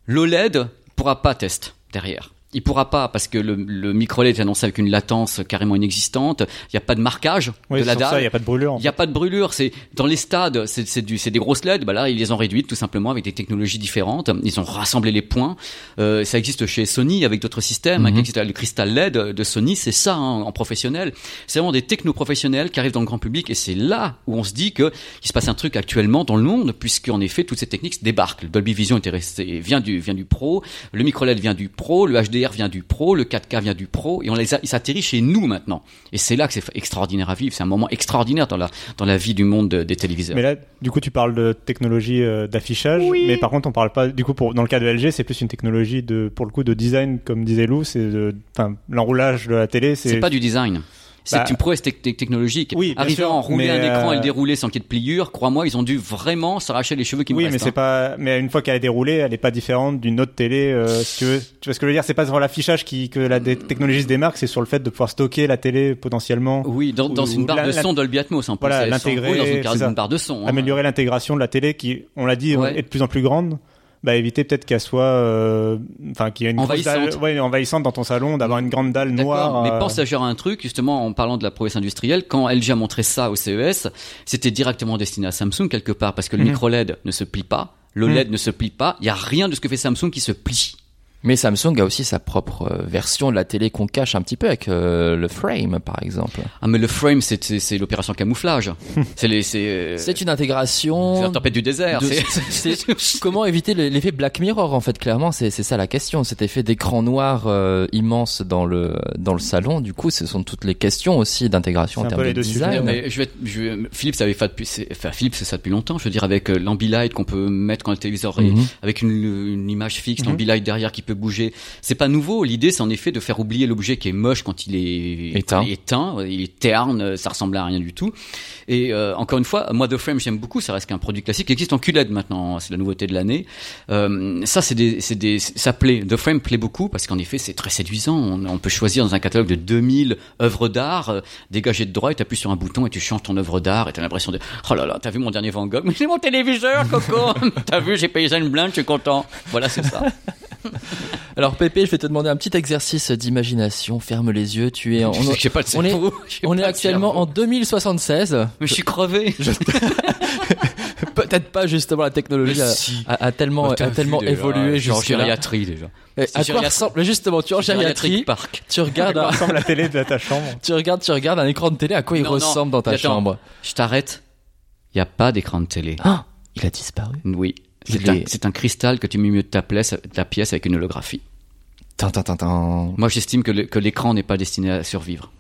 D: l'OLED pourra pas test derrière. Il pourra pas parce que le, le micro LED est annoncé avec une latence carrément inexistante. Il n'y a pas de marquage
B: Oui,
D: de la dalle.
B: il n'y a pas de brûlure.
D: Il n'y a pas de brûlure. C'est dans les stades, c'est c'est du, c'est des grosses LED. Bah là, ils les ont réduites tout simplement avec des technologies différentes. Ils ont rassemblé les points. Euh, ça existe chez Sony avec d'autres systèmes. existent. le cristal LED de Sony, c'est ça hein, en professionnel. C'est vraiment des techno-professionnels qui arrivent dans le grand public et c'est là où on se dit que il se passe un truc actuellement dans le monde puisque en effet toutes ces techniques débarquent. Le Dolby Vision était resté vient du vient du pro, le micro LED vient du pro, le Vient du pro, le 4K vient du pro et on les a, il s'atterrit chez nous maintenant. Et c'est là que c'est extraordinaire à vivre. C'est un moment extraordinaire dans la dans la vie du monde de- des téléviseurs.
B: Mais là, du coup, tu parles de technologie euh, d'affichage, mais par contre, on parle pas. Du coup, pour, dans le cas de LG, c'est plus une technologie de, pour le coup, de design, comme disait Lou. C'est, enfin, l'enroulage de la télé, c'est.
D: C'est pas du design. C'est
B: Bah,
D: une prouesse tec- tec- technologique.
B: Oui,
D: Arriver
B: sûr,
D: à enrouler un écran et
B: euh,
D: le dérouler sans qu'il y ait de pliure, crois-moi, ils ont dû vraiment s'arracher les cheveux qui me
B: Oui, mais c'est
D: hein.
B: pas. Mais une fois qu'elle est déroulée, elle est pas différente d'une autre télé. euh, si tu veux, tu vois ce que je veux dire? C'est pas sur l'affichage qui que la technologie se démarque, c'est sur le fait de pouvoir stocker la télé potentiellement,
D: Oui, dans, dans
B: ou-
D: une barre de
B: la-
D: son Dolby Atmos en plus.
B: Voilà, l'intégrer,
D: dans une, barre de son. hein.
B: améliorer l'intégration de la télé qui, on l'a dit,
D: Ouais.
B: est de plus en plus grande. Bah éviter peut-être qu'elle soit, euh, enfin qu'il y ait une
D: Envahissante.
B: dalle, ouais, envahissante dans ton salon, d'avoir une grande dalle noire.
D: mais
B: euh,
D: pense à gérer un truc, justement, en parlant de la prouesse industrielle, quand LG a montré ça au CES, c'était directement destiné à Samsung quelque part, parce que le
B: Mhm.
D: micro LED ne se plie pas, le LED ne se plie pas, il y a rien de ce que fait Samsung qui se plie.
A: Mais Samsung a aussi sa propre euh, version de la télé qu'on cache un petit peu avec euh, le frame, par exemple.
D: Ah mais le frame c'est c'est- c'est l'opération camouflage. c'est les c'est euh,
A: C'est une
D: c'est
A: intégration.
D: la tempête du désert.
A: de-
D: c'est-
A: c'est- comment éviter le- l'effet Black Mirror en fait clairement c'est c'est ça la question cet effet d'écran noir euh, immense dans le dans le salon du coup ce sont toutes les questions aussi d'intégration en
B: C'est
A: termes de design
D: mais je vais, être- je vais- Philips avait fait depuis, c'est- enfin Philips c'est ça depuis longtemps. Je veux dire avec l'ambilight qu'on peut mettre quand le téléviseur est
A: Mhm.
D: avec une, une image fixe,
B: Mhm.
D: l'ambilight derrière qui peut bouger. C'est pas nouveau. L'idée c'est en effet de faire oublier l'objet qui est moche quand il est
A: Éteint.
D: il est éteint, il est terne, ça ressemble à rien du tout. Et euh, encore une fois, moi The Frame j'aime beaucoup. Ça reste qu'un produit classique qui existe en QLED maintenant. C'est la nouveauté de l'année. Euh, ça c'est des, c'est des, ça plaît. The Frame plaît beaucoup parce qu'en effet c'est très séduisant. On, on peut choisir dans un catalogue de 2000 œuvres d'art, euh, dégager de droit et t'appuies sur un bouton et tu changes ton œuvre d'art et t'as l'impression de oh là là t'as vu mon dernier Van Gogh? Mais c'est mon téléviseur Coco t'as vu j'ai payé ça une blinde je suis content voilà c'est ça
A: alors Pépé je vais te demander un petit exercice d'imagination. Ferme les yeux tu es en- on,
D: j'ai pas de
A: on est-
D: cerveau,
A: on est actuellement en
D: cerveau.
A: 2076
D: mais je suis crevé.
A: Peut-être pas justement la technologie a,
D: si.
A: a- a tellement
D: Bah,
A: a tellement
D: vu
A: évolué
D: je suis en
A: jusque là
D: gériatrie déjà
A: à quoi ressemble justement tu es en gériatrie
D: Park
A: tu regardes
B: À
A: un-
B: quoi ressemble la télé de ta chambre.
A: Tu regardes tu regardes un écran de télé à quoi il
D: non.
A: ressemble dans ta
D: Attends.
A: chambre?
D: Je t'arrête. Il y a pas d'écran de télé.
A: Ah! Il a disparu?
D: Oui c'est un, cristal que tu mets au milieu de ta pièce, de ta pièce avec une holographie
A: Tin, tin, tin, tin.
D: moi j'estime que l'écran n'est pas destiné à survivre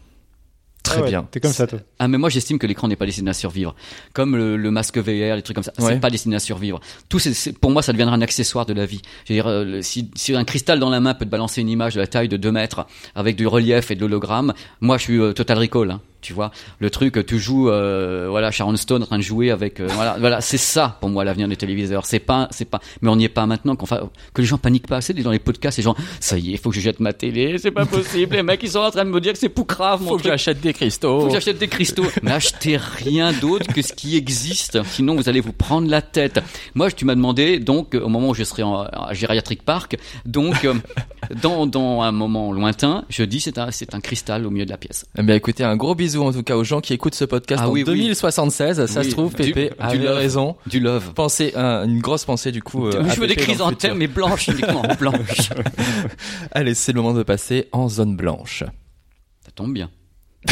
A: très
B: Ah ouais,
A: bien
B: T'es comme ça, toi.
D: Ah mais moi j'estime que l'écran n'est pas destiné à survivre. Comme le, le masque VR, les trucs comme ça,
A: Ouais.
D: c'est pas destiné à survivre. Tout c'est, pour moi ça deviendra un accessoire de la vie. Je veux dire, euh, si un cristal dans la main peut te balancer une image de la taille de 2 mètres avec du relief et de l'hologramme, moi je suis euh, Total Recall. Hein, tu vois, le truc, tu joues, euh, voilà, Sharon Stone en train de jouer avec, euh, voilà, voilà, c'est ça pour moi l'avenir des téléviseurs. C'est pas, c'est pas, mais on n'y est pas maintenant. Qu'on fa- que les gens paniquent pas assez dans les podcasts. Les gens, ça y est, faut que je jette ma télé, c'est pas possible. les mecs ils sont en train de me dire que c'est poucrave mon
A: faut que j'achète des cristaux
D: Faut que j'achète des cristaux. Mais achetez rien d'autre que ce qui existe. Sinon, vous allez vous prendre la tête. Moi, tu m'as demandé, donc, au moment où je serai en, à Gériatric Park, donc, euh, dans, dans un moment lointain, je dis c'est un, c'est un cristal au milieu de la pièce.
A: Eh bien, écoutez, un gros bisou en tout cas aux gens qui écoutent ce podcast
D: Ah
A: en
D: oui, oui.
A: 2076. Ça
D: Oui,
A: se trouve, Pépé
D: du
A: avait
D: love.
A: raison.
D: Du love.
A: Pensez, un- une grosse pensée du coup. euh,
D: je veux des chrysanthèmes, mais blanches uniquement, blanches.
A: Allez, c'est le moment de passer en zone blanche.
D: Ça tombe bien.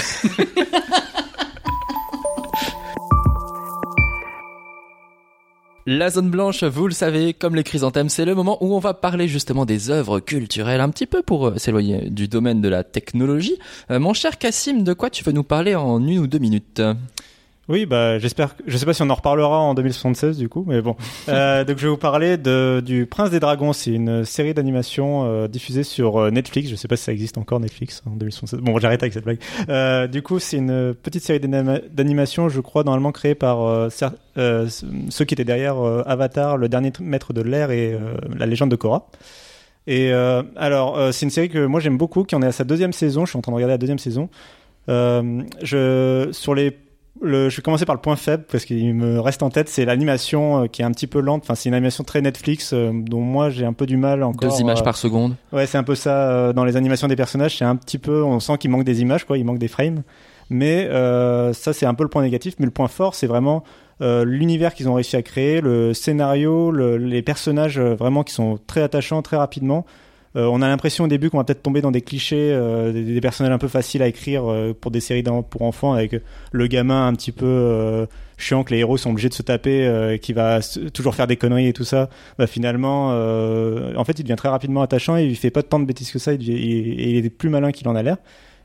A: La zone blanche, vous le savez, comme les chrysanthèmes, c'est le moment où on va parler justement des œuvres culturelles, un petit peu pour euh, s'éloigner du domaine de la technologie. Euh, mon cher Cassim, de quoi tu veux nous parler en une ou deux minutes?
B: Oui, bah j'espère. que- Je sais pas si on en reparlera en 2076 du coup, mais bon. Euh, donc je vais vous parler de du Prince des Dragons. C'est une série d'animation euh, diffusée sur euh, Netflix. Je sais pas si ça existe encore Netflix en 2076. Bon, j'arrête avec cette blague. Euh, du coup, c'est une petite série d'anima- d'animation, je crois, normalement créée par ceux qui étaient derrière Avatar, le dernier maître de l'air et la légende de Korra. Et alors, c'est une série que moi j'aime beaucoup, qui en est à sa deuxième saison. Je suis en train de regarder la deuxième saison. Je sur les le, je vais commencer par le point faible parce qu'il me reste en tête, c'est l'animation euh, qui est un petit peu lente. Enfin, c'est une animation très Netflix euh, dont moi j'ai un peu du mal encore.
A: Deux images
B: euh,
A: par seconde.
B: Ouais, c'est un peu ça euh, dans les animations des personnages. C'est un petit peu, on sent qu'il manque des images, quoi. Il manque des frames. Mais euh, ça, c'est un peu le point négatif. Mais le point fort, c'est vraiment euh, l'univers qu'ils ont réussi à créer, le scénario, le- les personnages vraiment qui sont très attachants très rapidement. Euh, on a l'impression au début qu'on va peut-être tomber dans des clichés, euh, des, personnages un peu faciles à écrire euh, pour des séries pour enfants, avec le gamin un petit peu euh, chiant que les héros sont obligés de se taper, euh, qui va toujours faire des conneries et tout ça. Bah finalement, euh, en fait, il devient très rapidement attachant et il fait pas tant de bêtises que ça. Il, il- est plus malin qu'il en a l'air.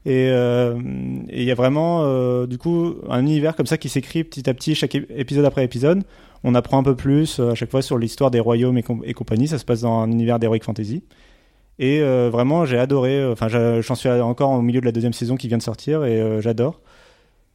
B: Et il y a vraiment, du coup, un univers comme ça qui s'écrit petit à petit, chaque ép- épisode après épisode. On apprend un peu plus à chaque fois sur l'histoire des royaumes et, et compagnie. Ça se passe dans un univers d'heroic fantasy. Et euh, vraiment, j'ai adoré. euh, Enfin, j'en suis encore au milieu de la deuxième saison qui vient de sortir et euh, j'adore.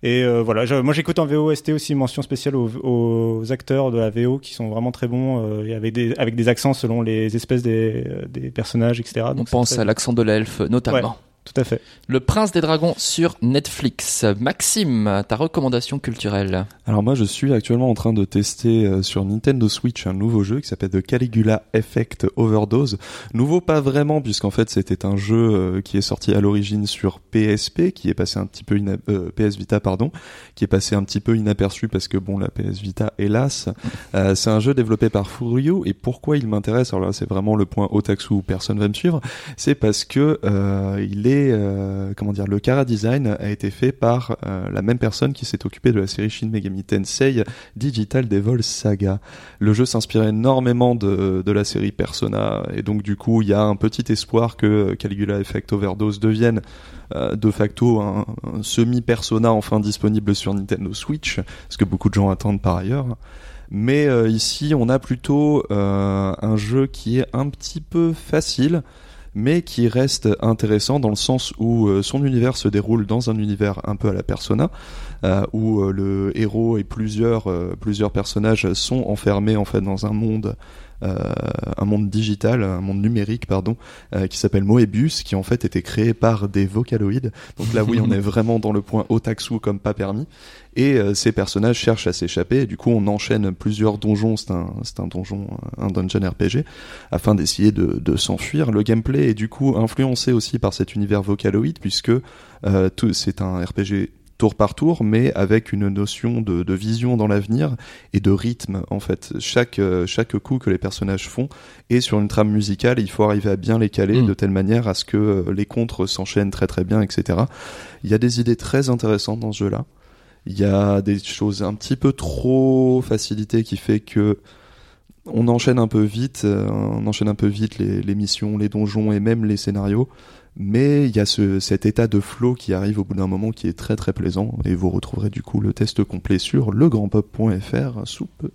B: Et euh, voilà, moi j'écoute en VOST aussi mention spéciale aux, aux acteurs de la VO qui sont vraiment très bons et avec des, avec des accents selon les espèces des, des personnages, etc.
A: On
B: Donc
A: pense
B: très-
A: à l'accent de l'elfe notamment.
B: Tout à fait.
A: Le Prince des Dragons sur Netflix. Maxime, ta recommandation culturelle
C: Alors moi je suis actuellement en train de tester euh, sur Nintendo Switch un nouveau jeu qui s'appelle The Caligula Effect Overdose. Nouveau pas vraiment puisqu'en fait c'était un jeu euh, qui est sorti à l'origine sur PSP, qui est passé un petit peu ina- euh, PS Vita pardon, qui est passé un petit peu inaperçu parce que bon la PS Vita hélas. Euh, c'est un jeu développé par Furyu et pourquoi il m'intéresse? Alors là c'est vraiment le point otaku où personne va me suivre, c'est parce que euh, il est euh, comment dire le cara design a été fait par euh, la même personne qui s'est occupée de la série Shin Megami Tensei Digital Devil Saga. Le jeu s'inspire énormément de, la série Persona et donc du coup il y a un petit espoir que Caligula Effect Overdose devienne euh, de facto un, semi-Persona enfin disponible sur Nintendo Switch, ce que beaucoup de gens attendent par ailleurs. Mais ici, on a plutôt un jeu qui est un petit peu facile, mais qui reste intéressant dans le sens où euh, son univers se déroule dans un univers un peu à la Persona, euh, où euh, le héros et plusieurs plusieurs personnages sont enfermés en fait dans un monde. Euh, un monde digital, un monde numérique, pardon, euh, qui s'appelle Moebius, qui en fait était créé par des vocaloïdes. Donc là, oui, on est vraiment dans le point otaku comme pas permis. Et euh, ces personnages cherchent à s'échapper. Et du coup, on enchaîne plusieurs donjons. C'est un, c'est un donjon, un dungeon RPG, afin d'essayer de, de s'enfuir. Le gameplay est du coup influencé aussi par cet univers vocaloïde, puisque euh, tout- c'est un RPG tour par tour, mais avec une notion de, de vision dans l'avenir et de rythme en fait. Chaque euh, chaque coup que les personnages font est sur une trame musicale et il faut arriver à bien les caler
A: Mm.
C: de telle manière à ce que euh, les contres s'enchaînent très très bien, etc. Il y a des idées très intéressantes dans ce jeu-là. Il y a des choses un petit peu trop facilitées qui fait que on enchaîne un peu vite, euh, on enchaîne un peu vite les, missions, les donjons et même les scénarios. Mais il y a ce, cet état de flow qui arrive au bout d'un moment qui est très très plaisant et vous retrouverez du coup le test complet sur legrandpop.fr sous peu.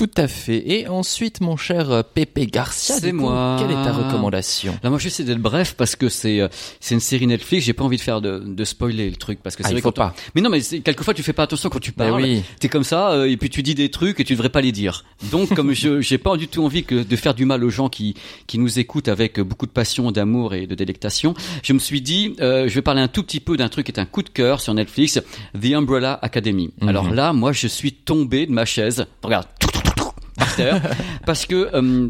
A: Tout à fait. Et ensuite, mon cher euh, Pepe Garcia,
D: C'est
A: coup,
D: moi.
A: quelle est ta recommandation?
D: Là, moi, j'essaie d'être bref parce que c'est euh, c'est une série Netflix. J'ai pas envie de faire de, de spoiler le truc parce que
A: Ah,
D: c'est
A: il
D: vrai
A: faut
D: quand on-
A: pas.
D: Mais non, mais c'est- quelquefois tu fais pas attention quand tu
A: Bah
D: parles.
A: oui.
D: T'es comme ça euh, et puis tu dis des trucs et tu devrais pas les dire. Donc, comme je j'ai pas du tout envie que de faire du mal aux gens qui qui nous écoutent avec beaucoup de passion, d'amour et de délectation, je me suis dit, euh, je vais parler un tout petit peu d'un truc qui est un coup de cœur sur Netflix, The Umbrella Academy.
A: Mhm.
D: Alors là, moi, je suis tombé de ma chaise. Regarde. Parce que euh,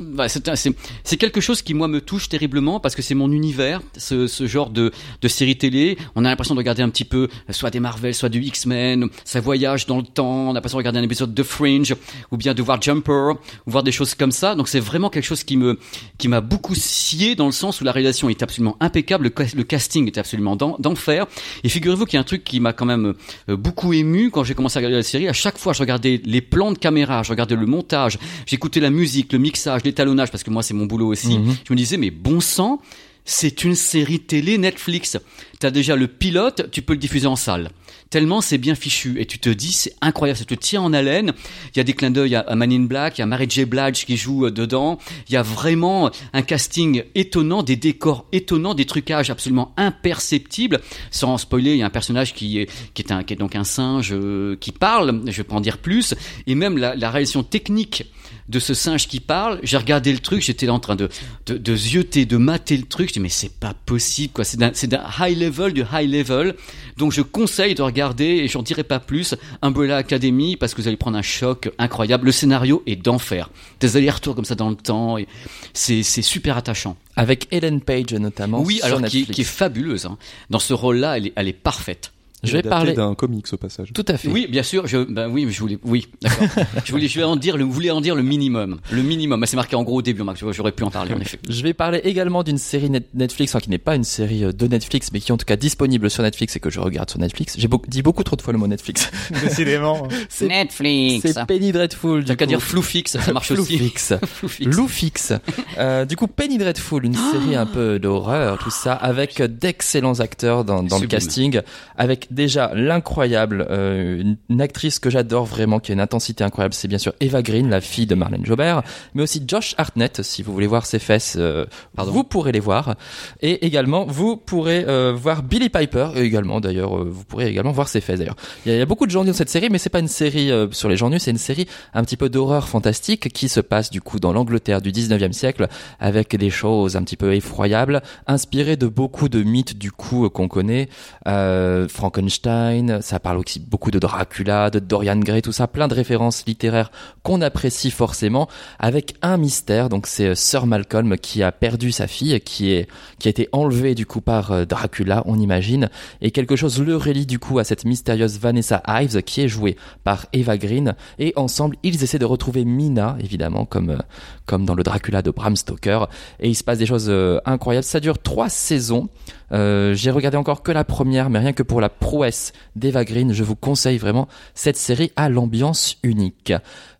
D: bah, c'est quelque chose qui moi me touche terriblement parce que c'est mon univers ce, genre de série télé. On a l'impression de regarder un petit peu euh, soit des Marvel soit du X-Men ça voyage dans le temps on a l'impression de regarder un épisode de Fringe ou bien de voir Jumper ou voir des choses comme ça. Donc c'est vraiment quelque chose qui me qui m'a beaucoup scié dans le sens où la réalisation est absolument impeccable le, le casting est absolument d'en- d'enfer. Et figurez-vous qu'il y a un truc qui m'a quand même euh, beaucoup ému quand j'ai commencé à regarder la série. À chaque fois je regardais les plans de caméra je regardais le montage j'écoutais la musique le mixage l'étalonnage parce que moi c'est mon boulot aussi
A: Mhm.
D: je me disais mais bon sang c'est une série télé Netflix. T'as déjà le pilote, tu peux le diffuser en salle. Tellement c'est bien fichu. Et tu te dis, c'est incroyable, ça te tient en haleine. Il y a des clins d'œil à Man in Black, il y a Mary J. Blige qui joue euh, dedans. Il y a vraiment un casting étonnant, des décors étonnants, des trucages absolument imperceptibles. Sans spoiler, il y a un personnage qui est, qui est, un, qui est donc un singe euh, qui parle, je vais pas en dire plus. Et même la réalisation technique de ce singe qui parle, j'ai regardé le truc, j'étais en train de, de, de zioter, de mater le truc, je dis mais c'est pas possible quoi, c'est d'un, high level du high level, donc je conseille de regarder, et j'en dirai pas plus, Umbrella Academy, parce que vous allez prendre un choc incroyable, le scénario est d'enfer, des allers-retours comme ça dans le temps, et c'est, super attachant.
A: Avec Ellen Page notamment.
D: oui,
A: sur
D: alors qui, est-
A: Netflix.
D: qui est fabuleuse, hein. dans ce rôle-là, elle est, elle est parfaite.
A: Je vais parler.
C: d'un comics au passage.
A: Tout à fait.
D: Oui, bien sûr. Je, ben oui, mais je voulais, oui, d'accord. je voulais, je vais en dire, le, voulais en dire le minimum, le minimum. Ah, C'est marqué en gros au début, Max. J'aurais pu en parler en effet.
A: Je vais parler également d'une série net- Netflix, enfin qui n'est pas une série euh, de Netflix, mais qui est en tout cas disponible sur Netflix et que je regarde sur Netflix. J'ai dit beaucoup trop de fois le mot Netflix.
B: Décidément.
A: C'est
D: Netflix.
A: c'est Penny Dreadful.
D: T'as
A: du
D: qu'à
A: coup.
D: dire Floufix, ça marche aussi.
A: Floufix.
D: Floufix.
A: Loufix. Euh, du coup, Penny Dreadful, une série un peu d'horreur, tout ça, avec d'excellents acteurs dans, dans le casting, avec déjà l'incroyable, euh, une, actrice que j'adore vraiment, qui a une intensité incroyable, c'est bien sûr Eva Green, la fille de Marlène Jobert, mais aussi Josh Hartnett, si vous voulez voir ses fesses, euh,
D: Pardon.
A: vous pourrez les voir. Et également, vous pourrez euh, voir Billy Piper, et également d'ailleurs, euh, vous pourrez également voir ses fesses d'ailleurs. Il y, a, il y a beaucoup de gens nus dans cette série, mais c'est pas une série euh, sur les gens nus, c'est une série un petit peu d'horreur fantastique qui se passe du coup dans l'Angleterre du 19e siècle, avec des choses un petit peu effroyables, inspirées de beaucoup de mythes du coup euh, qu'on connaît, euh, Frankenstein, ça parle aussi beaucoup de Dracula, de Dorian Gray, tout ça, plein de références littéraires qu'on apprécie forcément, avec un mystère. Donc c'est euh, Sir Malcolm qui a perdu sa fille, qui est qui a été enlevée du coup par euh, Dracula, on imagine, et quelque chose le relie du coup à cette mystérieuse Vanessa Ives qui est jouée par Eva Green, et ensemble ils essaient de retrouver Mina, évidemment comme euh, comme dans le Dracula de Bram Stoker, et il se passe des choses incroyables. Ça dure trois saisons. Euh, J'ai regardé encore que la première, mais rien que pour la prouesse d'Eva Green, je vous conseille vraiment cette série à l'ambiance unique.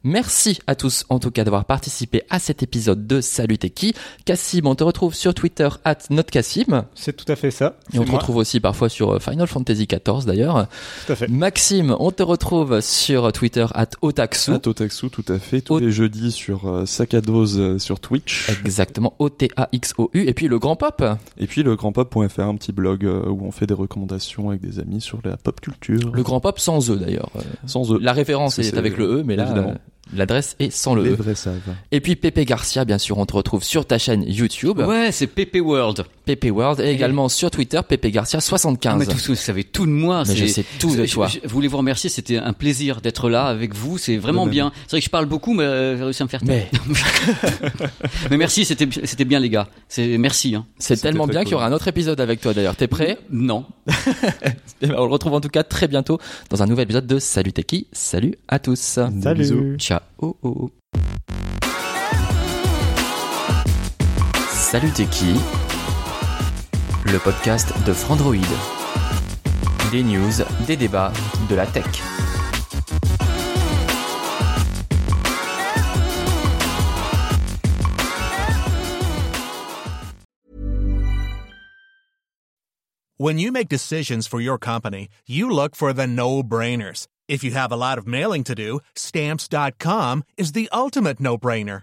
A: Merci à tous en tout cas d'avoir participé à cet épisode de Salut T'es qui? Cassim, on te retrouve sur Twitter at notcassim
B: C'est tout à fait ça.
A: et on te retrouve aussi parfois sur euh, Final Fantasy XIV d'ailleurs.
B: Tout à fait.
A: Maxime, on te retrouve sur Twitter at Otaksu.
C: À Totaxu, tout à fait. Tous
A: Au-
C: les jeudis sur euh, Sac à Dose euh, sur Twitch.
A: Exactement, O-T-A-X-O-U. Et puis le grand pop.
C: Et puis le grandpop.fr, un petit blog euh, où on fait des recommandations avec des amis sur la pop culture.
A: Le grand pop sans E d'ailleurs. Euh,
C: Sans eux.
A: La référence
C: C'est-
A: est avec le E, mais là,
C: évidemment.
A: L'adresse est sans le
C: Les
A: E.
C: vrais savent.
A: Et puis Pépé Garcia, bien sûr, on te retrouve sur ta chaîne YouTube,
D: Ouais, c'est PP World.
A: World, et également sur Twitter, Pépé Garcia 75.
D: Ah, mais tout ça, vous savez tout de moi.
A: Mais je
D: c'est-
A: sais tout de
D: je-
A: toi.
D: Je, voulais vous remercier. C'était un plaisir d'être là avec vous. C'est vraiment bien. C'est vrai que je parle beaucoup, mais euh, j'ai réussi à me faire taire.
A: Mais
D: Mais merci, c'était c'était bien les gars. C'est merci. Hein.
A: c'est tellement bien
C: cool.
A: qu'il y aura un autre épisode avec toi d'ailleurs. T'es prêt?
D: Non.
A: Eh ben, On le retrouve en tout cas très bientôt dans un nouvel épisode de Salut T'es qui? Salut à tous.
B: Salut.
C: bisous.
A: Ciao. Salut T'es qui? Le podcast de Frandroid. Des news, des débats, de la tech.
E: When you make decisions for your company, you look for the no brainers. If you have a lot of mailing to do, stamps.com is the ultimate no brainer.